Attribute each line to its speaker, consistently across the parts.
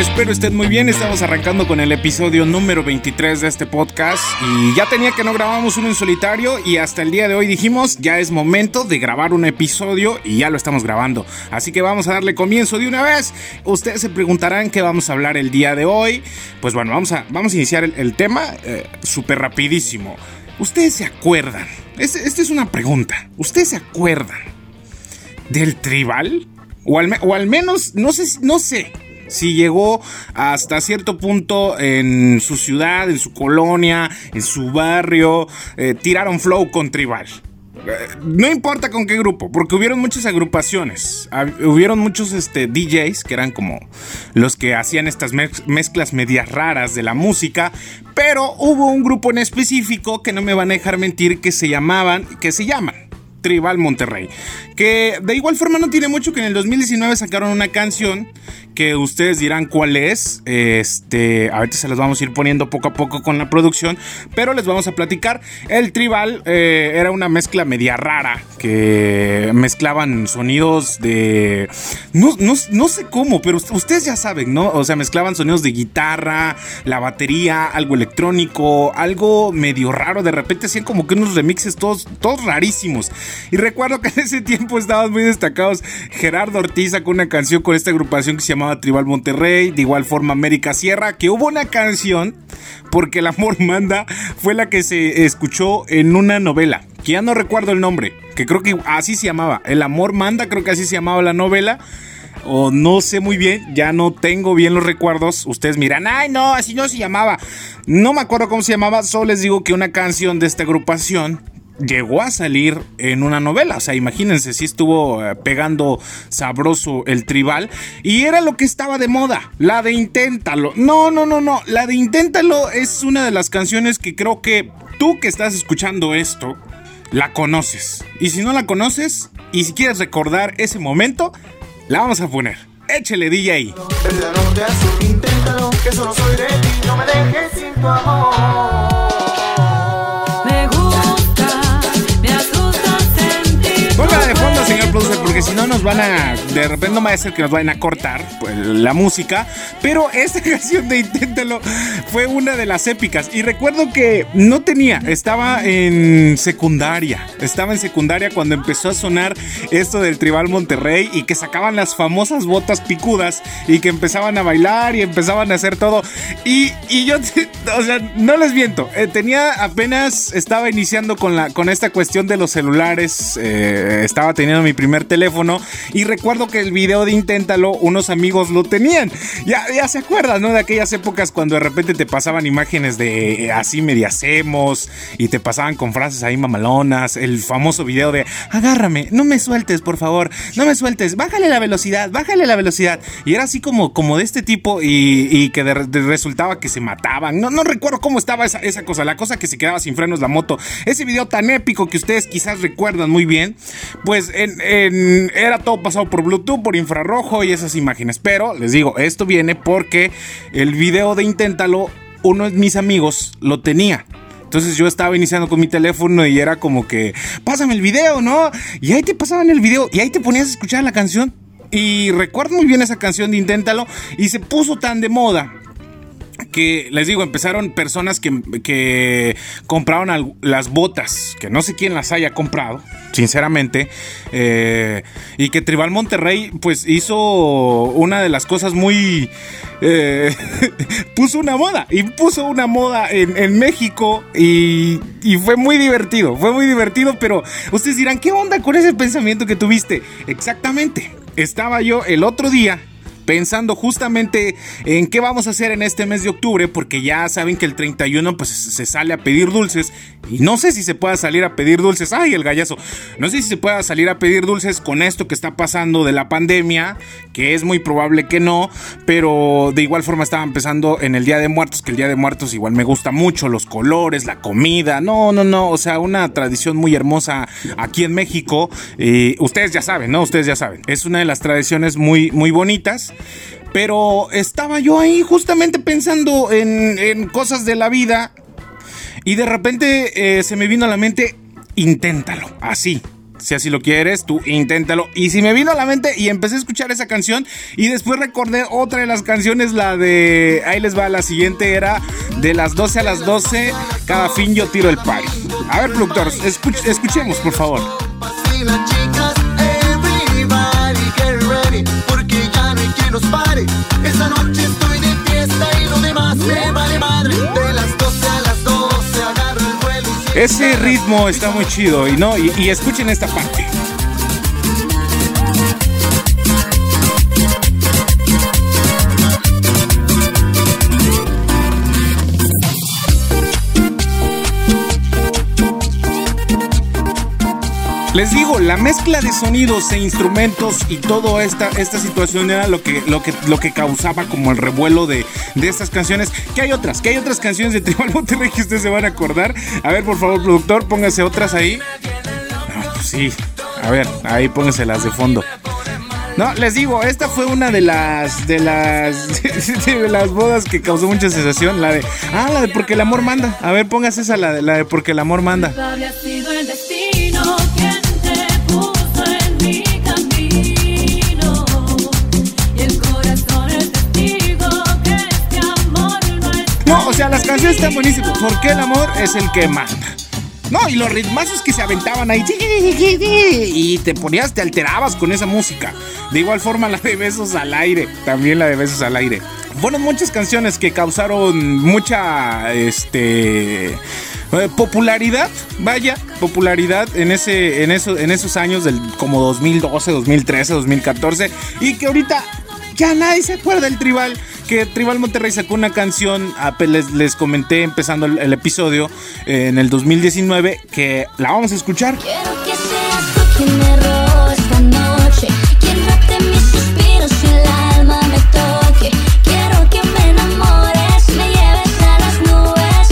Speaker 1: Espero estén muy bien. Estamos arrancando con el episodio número 23 de este podcast. Y ya tenía que no grabamos uno en solitario. Y hasta el día de hoy dijimos: ya es momento de grabar un episodio. Y ya lo estamos grabando. Así que vamos a darle comienzo de una vez. Ustedes se preguntarán qué vamos a hablar el día de hoy. Pues bueno, vamos a, vamos a iniciar el, tema eh, súper rapidísimo. ¿Ustedes se acuerdan? Esta es una pregunta. ¿Ustedes se acuerdan del tribal? O al, o al menos, no sé, no sé si llegó hasta cierto punto en su ciudad, en su colonia, en su barrio, eh, tiraron flow con tribal. Eh, no importa con qué grupo, porque hubieron muchas agrupaciones, hubieron muchos este, DJs que eran como los que hacían estas mezclas medias raras de la música, pero hubo un grupo en específico que no me van a dejar mentir que se llamaban, que se llaman Tribal Monterrey. Que de igual forma no tiene mucho que en el 2019 sacaron una canción que ustedes dirán cuál es. Este, ahorita se las vamos a ir poniendo poco a poco con la producción, pero les vamos a platicar. El Tribal eh, era una mezcla media rara que mezclaban sonidos de. No, no, sé cómo, pero ustedes ya saben, ¿no? O sea, mezclaban sonidos de guitarra, la batería, algo electrónico, algo medio raro. De repente hacían como que unos remixes todos, todos rarísimos. Y recuerdo que en ese tiempo estaban muy destacados Gerardo Ortiz con una canción con esta agrupación que se llamaba Tribal Monterrey, de igual forma América Sierra, que hubo una canción porque el amor manda fue la que se escuchó en una novela, ya no recuerdo el nombre, que creo que así se llamaba, El amor manda, creo que así se llamaba la novela o no sé muy bien, ya no tengo bien los recuerdos. Ustedes miran, ay no, así no se llamaba. No me acuerdo cómo se llamaba, solo les digo que una canción de esta agrupación llegó a salir en una novela. O sea, imagínense si estuvo eh, pegando sabroso el tribal. Y era lo que estaba de moda, la de Inténtalo. No, no, no, no. La de Inténtalo es una de las canciones que creo que tú que estás escuchando esto, la conoces. Y si no la conoces, y si quieres recordar ese momento, la vamos a poner. Échele DJ. Ti, no me dejes sin tu amor. Si no nos van a. De repente no va a ser que nos vayan a cortar pues, la música. Pero esta canción de Inténtalo fue una de las épicas. Y recuerdo que no tenía, estaba en secundaria. Estaba en secundaria cuando empezó a sonar esto del Tribal Monterrey y que sacaban las famosas botas picudas y que empezaban a bailar y empezaban a hacer todo. Y, yo, o sea, no les miento, eh, tenía apenas, estaba iniciando con, la, con esta cuestión de los celulares. Eh, estaba teniendo mi primer teléfono y recuerdo que el video de Inténtalo, unos amigos lo tenían. Ya, ya se acuerdan, ¿no? De aquellas épocas cuando de repente te pasaban imágenes de eh, así mediacemos y te pasaban con frases ahí mamalonas. El famoso video de agárrame, no me sueltes, por favor, no me sueltes, bájale la velocidad, bájale la velocidad. Y era así como, como de este tipo y, que resultaba que se mataban. No, no recuerdo cómo estaba esa, esa cosa, la cosa que se quedaba sin frenos la moto. Ese video tan épico que ustedes quizás recuerdan muy bien pues era todo pasado por Bluetooth, por infrarrojo y esas imágenes. Pero les digo, esto viene porque el video de Inténtalo, uno de mis amigos lo tenía. Entonces yo estaba iniciando con mi teléfono y era como que, pásame el video, ¿no? Y ahí te pasaban el video y ahí te ponías a escuchar la canción. Y recuerdo muy bien esa canción de Inténtalo y se puso tan de moda que les digo, empezaron personas que, que compraron las botas, que no sé quién las haya comprado, sinceramente, eh, y que Tribal Monterrey pues hizo una de las cosas muy... Eh, puso una moda, y puso una moda en, México y, y fue muy divertido, fue muy divertido, pero ustedes dirán, ¿qué onda con ese pensamiento que tuviste? Exactamente, estaba yo el otro día pensando justamente en qué vamos a hacer en este mes de octubre, porque ya saben que el 31 pues se sale a pedir dulces y no sé si se pueda salir a pedir dulces, ay el gallazo, no sé si se pueda salir a pedir dulces con esto que está pasando de la pandemia, que es muy probable que no, pero de igual forma estaba empezando en el Día de Muertos, que el Día de Muertos igual me gusta mucho, los colores, la comida, no, no, no, o sea, una tradición muy hermosa aquí en México, y ustedes ya saben, ¿no? Ustedes ya saben, es una de las tradiciones muy, muy bonitas. Pero estaba yo ahí justamente pensando en, cosas de la vida y de repente eh, se me vino a la mente, inténtalo, así, si así lo quieres, tú inténtalo. Y si me vino a la mente y empecé a escuchar esa canción y después recordé otra de las canciones, la de, ahí les va, la siguiente era de las 12 a las 12, cada fin yo tiro el par. A ver, productor, escuchemos, por favor. Ese ritmo está muy chido y no, y, y escuchen esta parte. Les digo, la mezcla de sonidos e instrumentos y toda esta, esta situación era lo que, lo, que, lo que causaba como el revuelo de, de estas canciones. Que hay otras, que hay otras canciones de Tribal Monterrey que ustedes se van a acordar. A ver, por favor, productor, póngase otras ahí. No, pues sí. A ver, ahí póngaselas de fondo. No, les digo, esta fue una de las de las de las bodas que causó mucha sensación, la de ah, la de porque el amor manda. A ver, póngase esa la de la de porque el amor manda. Canciones están buenísimas. Porque el amor es el que manda. No, y los ritmazos que se aventaban ahí. Y te ponías, te alterabas con esa música. De igual forma la de besos al aire. También la de besos al aire. Fueron muchas canciones que causaron mucha este eh, popularidad, vaya, popularidad en ese en eso en esos años del como 2012, 2013, 2014 y que ahorita ya nadie se acuerda del tribal que Tribal Monterrey sacó una canción, les, les comenté empezando el, episodio eh, en el 2019, que la vamos a escuchar. Quiero que seas tú quien me esta noche, quien mate mis suspiros y el alma me toque. Quiero que me enamores, me lleves a las nubes.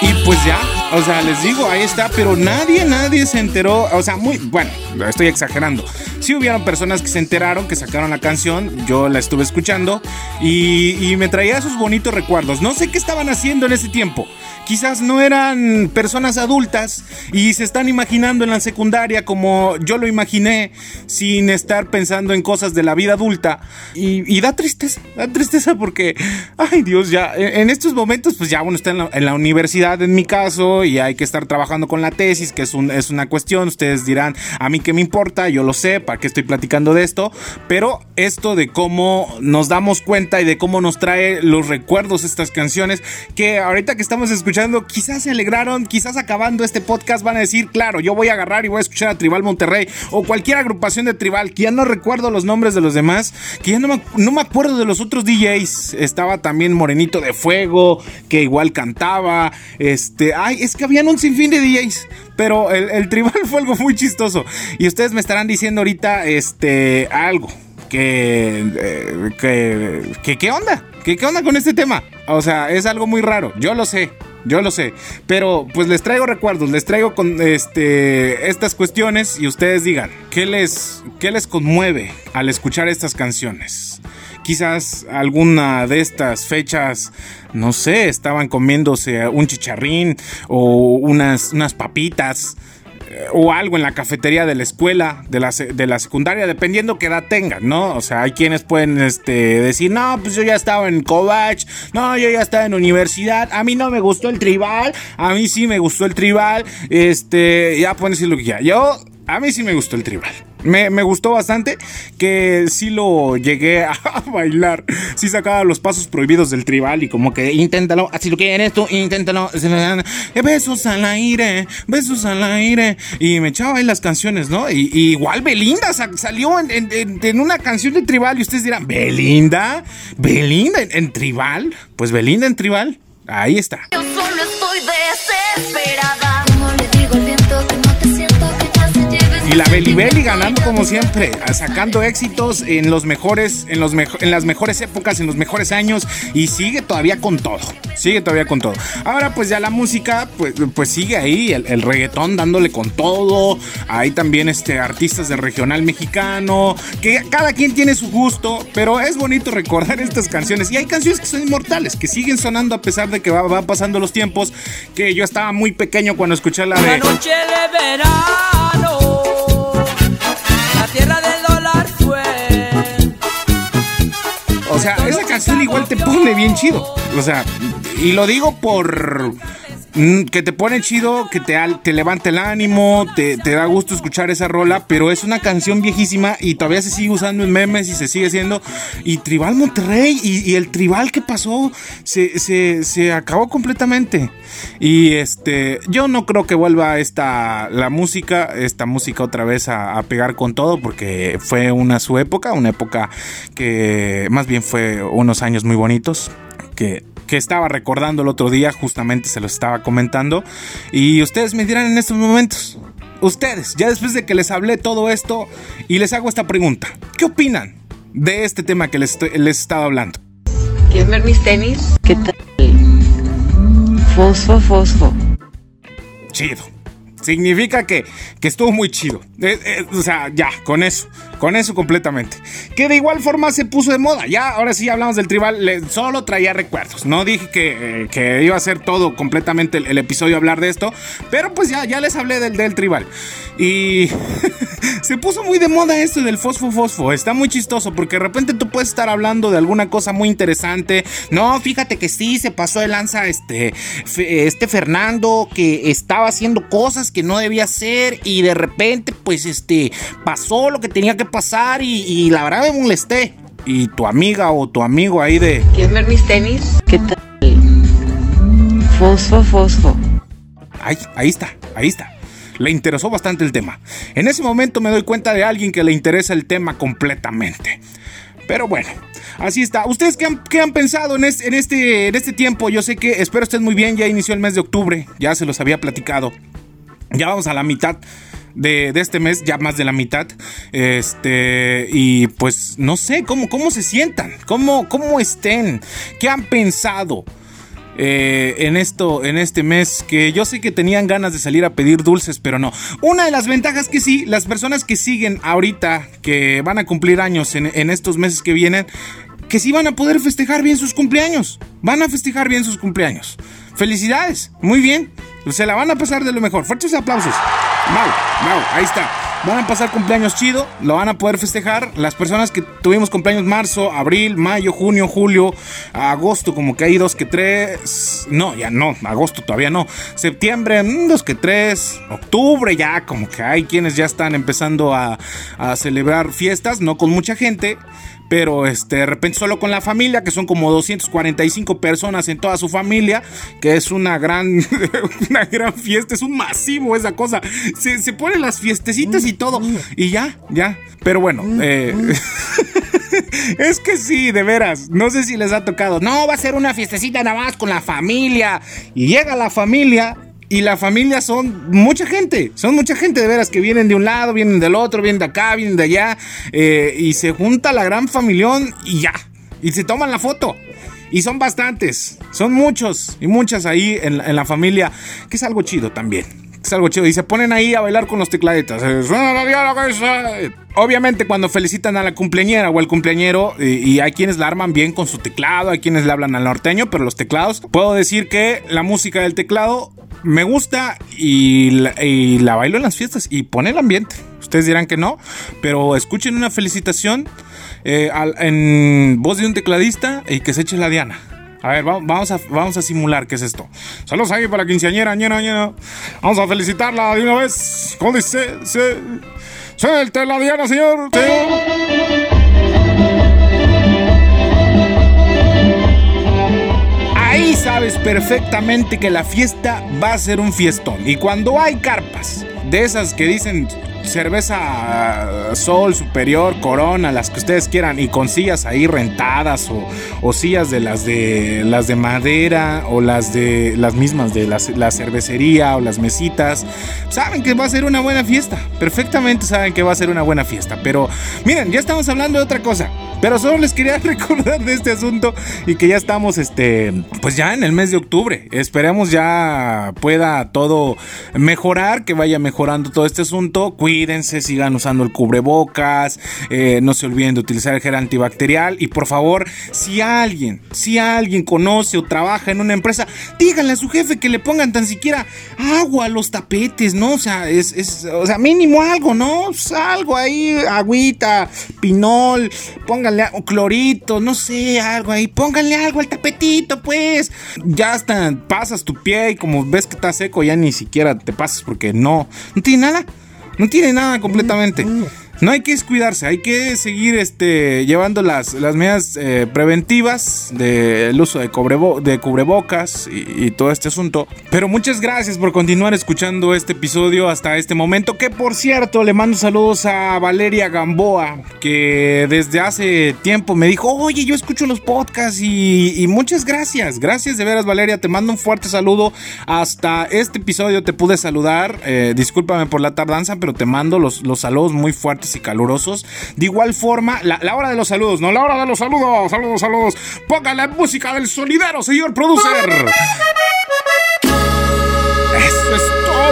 Speaker 1: y pues ya, o sea, les digo, ahí está, pero nadie, nadie se enteró, o sea, muy, bueno, estoy exagerando sí hubieron personas que se enteraron, que sacaron la canción, yo la estuve escuchando y, me traía esos bonitos recuerdos. No sé qué estaban haciendo en ese tiempo. Quizás no eran personas adultas y se están imaginando en la secundaria como yo lo imaginé, sin estar pensando en cosas de la vida adulta. Y, da tristeza, da tristeza porque, ay Dios, ya en estos momentos, pues ya uno está en la, universidad en mi caso y hay que estar trabajando con la tesis, que es, un, es una cuestión. Ustedes dirán, a mí qué me importa, yo lo sé, que estoy platicando de esto, pero esto de cómo nos damos cuenta y de cómo nos trae los recuerdos estas canciones, que ahorita que estamos escuchando, quizás se alegraron, quizás acabando este podcast van a decir, claro, yo voy a agarrar y voy a escuchar a Tribal Monterrey o cualquier agrupación de Tribal, que ya no recuerdo los nombres de los demás, que ya no me, no me acuerdo de los otros DJs, estaba también Morenito de Fuego, que igual cantaba, este, ay, es que habían un sinfín de DJs, pero el, tribal fue algo muy chistoso. Y ustedes me estarán diciendo ahorita este, algo. Que, eh, que, que, ¿qué onda? ¿Qué, ¿Qué onda con este tema? O sea, es algo muy raro. Yo lo sé. Yo lo sé, pero pues les traigo recuerdos, les traigo con este estas cuestiones y ustedes digan, ¿qué les qué les conmueve al escuchar estas canciones? Quizás alguna de estas fechas, no sé, estaban comiéndose un chicharrín o unas, unas papitas eh, o algo en la cafetería de la escuela, de la, de la secundaria, dependiendo qué edad tengan, ¿no? O sea, hay quienes pueden este, decir, no, pues yo ya estaba en Covach, no, yo ya estaba en universidad, a mí no me gustó el tribal, a mí sí me gustó el tribal, este, ya pueden decir lo que ya. Yo, a mí sí me gustó el tribal. Me, gustó bastante que sí lo llegué a bailar. Sí sacaba los pasos prohibidos del tribal y como que inténtalo, así lo quieres tú, inténtalo. Besos al aire, besos al aire. Y me echaba ahí las canciones, ¿no? Y, igual Belinda salió en, una canción de tribal y ustedes dirán, ¿Belinda? ¿Belinda en, tribal? Pues Belinda en tribal, ahí está. Yo solo Y la Beli Beli ganando como siempre, sacando éxitos en los mejores, en los en las mejores épocas, en los mejores años y sigue todavía con todo. Sigue todavía con todo. Ahora pues ya la música pues, pues sigue ahí, el, reggaetón dándole con todo. Hay también este artistas de regional mexicano, que cada quien tiene su gusto, pero es bonito recordar estas canciones y hay canciones que son inmortales, que siguen sonando a pesar de que va, va pasando los tiempos, que yo estaba muy pequeño cuando escuché la de
Speaker 2: noche de verano
Speaker 1: sea, esa canción igual te pone bien chido. O sea, y lo digo por que te pone chido, que te, te levanta el ánimo, te, da gusto escuchar esa rola, pero es una canción viejísima y todavía se sigue usando en memes y se sigue haciendo. Y Tribal Monterrey y, el Tribal que pasó se, acabó completamente. Y este, yo no creo que vuelva esta, la música, esta música otra vez a, a pegar con todo, porque fue una su época, una época que más bien fue unos años muy bonitos, que que estaba recordando el otro día, justamente se lo estaba comentando. Y ustedes me dirán en estos momentos, ustedes, ya después de que les hablé todo esto y les hago esta pregunta, ¿qué opinan de este tema que les, les he estado hablando?
Speaker 3: ¿Quieren ver mis tenis? ¿Qué tal? Fosfo, fosfo.
Speaker 1: Chido. Significa que, que estuvo muy chido. Eh, eh, o sea, ya, con eso. Con eso completamente. Que de igual forma se puso de moda. Ya, ahora sí hablamos del tribal. solo traía recuerdos. No dije que, que iba a ser todo completamente el, episodio hablar de esto. Pero pues ya, ya les hablé del, del tribal. Y se puso muy de moda esto del fosfo fosfo. Está muy chistoso porque de repente tú puedes estar hablando de alguna cosa muy interesante. No, fíjate que sí, se pasó de lanza este, este Fernando que estaba haciendo cosas que no debía hacer y de repente pues este pasó lo que tenía que pasar y, la verdad me molesté. Y tu amiga o tu amigo ahí de...
Speaker 3: ¿Quieres ver mis tenis? ¿Qué tal? Fosfo, fosfo.
Speaker 1: Ahí, ahí está, ahí está. Le interesó bastante el tema. En ese momento me doy cuenta de alguien que le interesa el tema completamente. Pero bueno, así está. ¿Ustedes qué han, pensado en este, en, este, en este tiempo? Yo sé que espero estén muy bien. Ya inició el mes de octubre. Ya se los había platicado. Ya vamos a la mitad de, este mes, ya más de la mitad. Este, y pues no sé cómo, cómo se sientan, cómo, cómo estén, qué han pensado. Eh, en esto, en este mes, que yo sé que tenían ganas de salir a pedir dulces, pero no. Una de las ventajas que sí, las personas que siguen ahorita, que van a cumplir años en, estos meses que vienen, que sí van a poder festejar bien sus cumpleaños. Van a festejar bien sus cumpleaños. Felicidades, muy bien. Se la van a pasar de lo mejor. Fuertes aplausos. Mau, Mau, ahí está. Van a pasar cumpleaños chido, lo van a poder festejar. Las personas que tuvimos cumpleaños marzo, abril, mayo, junio, julio, agosto, como que hay dos que tres. No, ya no, agosto todavía no. Septiembre, mm, dos que tres. Octubre ya, como que hay quienes ya están empezando a, a celebrar fiestas, no con mucha gente pero este, de repente solo con la familia, que son como 245 personas en toda su familia, que es una gran, una gran fiesta, es un masivo esa cosa. Se, se ponen las fiestecitas y todo, y ya, ya. Pero bueno, eh, es que sí, de veras, no sé si les ha tocado. No, va a ser una fiestecita nada más con la familia. Y llega la familia y la familia son mucha gente, son mucha gente de veras que vienen de un lado, vienen del otro, vienen de acá, vienen de allá, eh, y se junta la gran familión y ya, y se toman la foto. Y son bastantes, son muchos y muchas ahí en, la familia, que es algo chido también. Es algo chido. Y se ponen ahí a bailar con los tecladetas. Obviamente cuando felicitan a la cumpleañera o al cumpleañero y, hay quienes la arman bien con su teclado, hay quienes le hablan al norteño, pero los teclados, puedo decir que la música del teclado me gusta y la, bailo en las fiestas y pone el ambiente. Ustedes dirán que no, pero escuchen una felicitación eh, en voz de un tecladista y que se eche la diana. A ver, vamos a, vamos a simular qué es esto. Saludos ahí para la quinceañera, ñera, ñera. Vamos a felicitarla de una vez. ¿Cómo dice? Suelte la diana, señor. señor. sabes perfectamente que la fiesta va a ser un fiestón. Y cuando hay carpas de esas que dicen cerveza Sol, Superior, Corona, las que ustedes quieran, y con sillas ahí rentadas o, o sillas de las de las de madera o las de las mismas de la, la, cervecería o las mesitas, saben que va a ser una buena fiesta. Perfectamente saben que va a ser una buena fiesta. Pero miren, ya estamos hablando de otra cosa. Pero solo les quería recordar de este asunto y que ya estamos, este, pues ya en el mes de octubre. Esperemos ya pueda todo mejorar, que vaya mejorando todo este asunto. Cuídense, sigan usando el cubrebocas, eh, no se olviden de utilizar el gel antibacterial y por favor, si alguien, si alguien conoce o trabaja en una empresa, díganle a su jefe que le pongan tan siquiera agua a los tapetes, ¿no? O sea, es, es o sea, mínimo algo, ¿no? Pues algo ahí, agüita, pinol, pónganle clorito, no sé, algo ahí. Pónganle algo al tapetito, pues. Ya hasta pasas tu pie y como ves que está seco, ya ni siquiera te pasas porque no, no tiene nada. No tiene nada completamente. No hay que descuidarse, hay que seguir este, llevando las, las medidas eh, preventivas del uso de, de cubrebocas y, todo este asunto. Pero muchas gracias por continuar escuchando este episodio hasta este momento. Que por cierto, le mando saludos a Valeria Gamboa, que desde hace tiempo me dijo, oye, yo escucho los podcasts y, y muchas gracias. Gracias de veras, Valeria. Te mando un fuerte saludo. Hasta este episodio te pude saludar. Eh, discúlpame por la tardanza, pero te mando los, los saludos muy fuertes y calurosos. De igual forma, la, hora de los saludos, no, la hora de los saludos, saludos, saludos. Ponga la música del solidero, señor producer.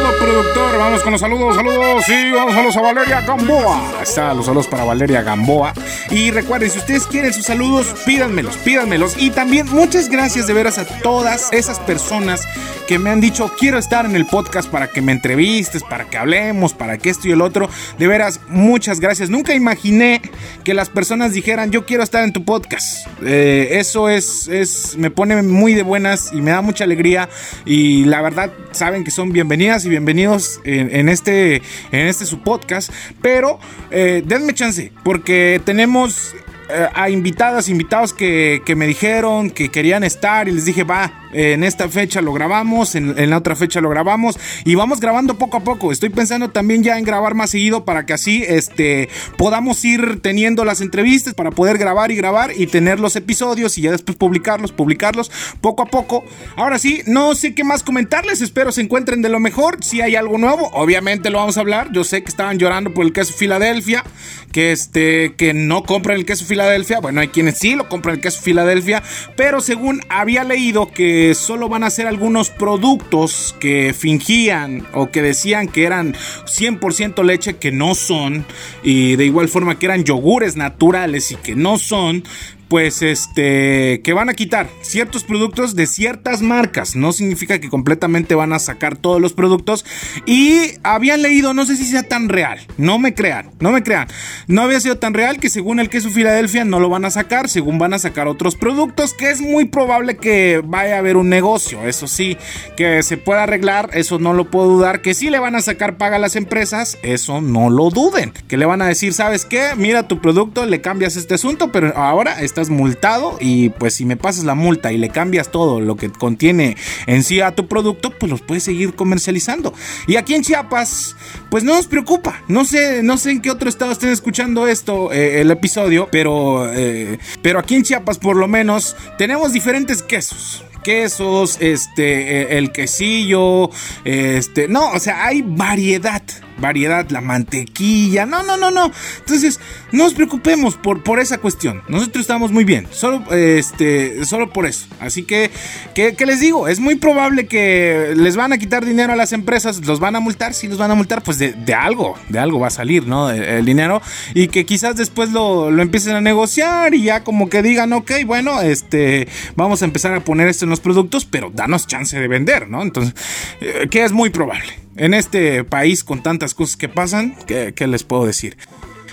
Speaker 1: Todo, productor. Vamos con los saludos, saludos. Sí, vamos a los a Valeria Gamboa. Ahí está, los saludos para Valeria Gamboa. Y recuerden, si ustedes quieren sus saludos, pídanmelos, pídanmelos. Y también muchas gracias de veras a todas esas personas que me han dicho, quiero estar en el podcast para que me entrevistes, para que hablemos, para que esto y el otro. De veras, muchas gracias. Nunca imaginé que las personas dijeran, yo quiero estar en tu podcast. Eh, eso es, es, me pone muy de buenas y me da mucha alegría. Y la verdad, saben que son bienvenidas y bienvenidos en, este, en este su podcast. Pero eh, denme chance, porque tenemos eh, a invitadas, invitados que, que, me dijeron que querían estar y les dije, va, en esta fecha lo grabamos, en, la otra fecha lo grabamos y vamos grabando poco a poco. Estoy pensando también ya en grabar más seguido para que así este, podamos ir teniendo las entrevistas para poder grabar y grabar y tener los episodios y ya después publicarlos, publicarlos poco a poco. Ahora sí, no sé qué más comentarles, espero se encuentren de lo mejor. Si hay algo nuevo, obviamente lo vamos a hablar. Yo sé que estaban llorando por el queso Filadelfia, que este que no compran el queso Filadelfia. Bueno, hay quienes sí lo compran el queso Filadelfia, pero según había leído que solo van a ser algunos productos que fingían o que decían que eran 100% leche que no son y de igual forma que eran yogures naturales y que no son pues este que van a quitar ciertos productos de ciertas marcas. No significa que completamente van a sacar todos los productos. Y habían leído, no sé si sea tan real. No me crean, no me crean. No había sido tan real que según el queso Filadelfia no lo van a sacar, según van a sacar otros productos, que es muy probable que vaya a haber un negocio. Eso sí, que se pueda arreglar, eso no lo puedo dudar. Que sí le van a sacar paga a las empresas, eso no lo duden. Que le van a decir, ¿sabes qué? Mira tu producto, le cambias este asunto, pero ahora está multado y pues si me pasas la multa y le cambias todo lo que contiene en sí a tu producto, pues los puedes seguir comercializando. Y aquí en Chiapas, pues no nos preocupa. No sé, no sé en qué otro estado estén escuchando esto, eh, el episodio, pero, eh, pero aquí en Chiapas por lo menos tenemos diferentes quesos quesos, este, el quesillo, este, no, o sea, hay variedad, variedad, la mantequilla, no, no, no, no. Entonces, no nos preocupemos por, por esa cuestión. Nosotros estamos muy bien, solo, este, solo por eso. Así que, ¿qué, les digo? Es muy probable que les van a quitar dinero a las empresas, los van a multar, si los van a multar, pues de, de algo, de algo va a salir, ¿no? El, dinero y que quizás después lo, lo empiecen a negociar y ya como que digan, ok, bueno, este, vamos a empezar a poner esto en los productos, pero danos chance de vender, ¿no? Entonces, eh, que es muy probable. En este país con tantas cosas que pasan, ¿qué, les puedo decir?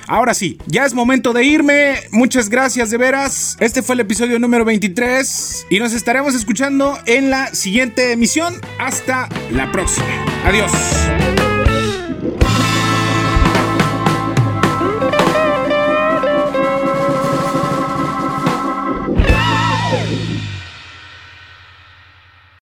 Speaker 1: Ahora sí, ya es momento de irme. Muchas gracias de veras. Este fue el episodio número 23 y nos estaremos escuchando en la siguiente emisión. Hasta la próxima. Adiós.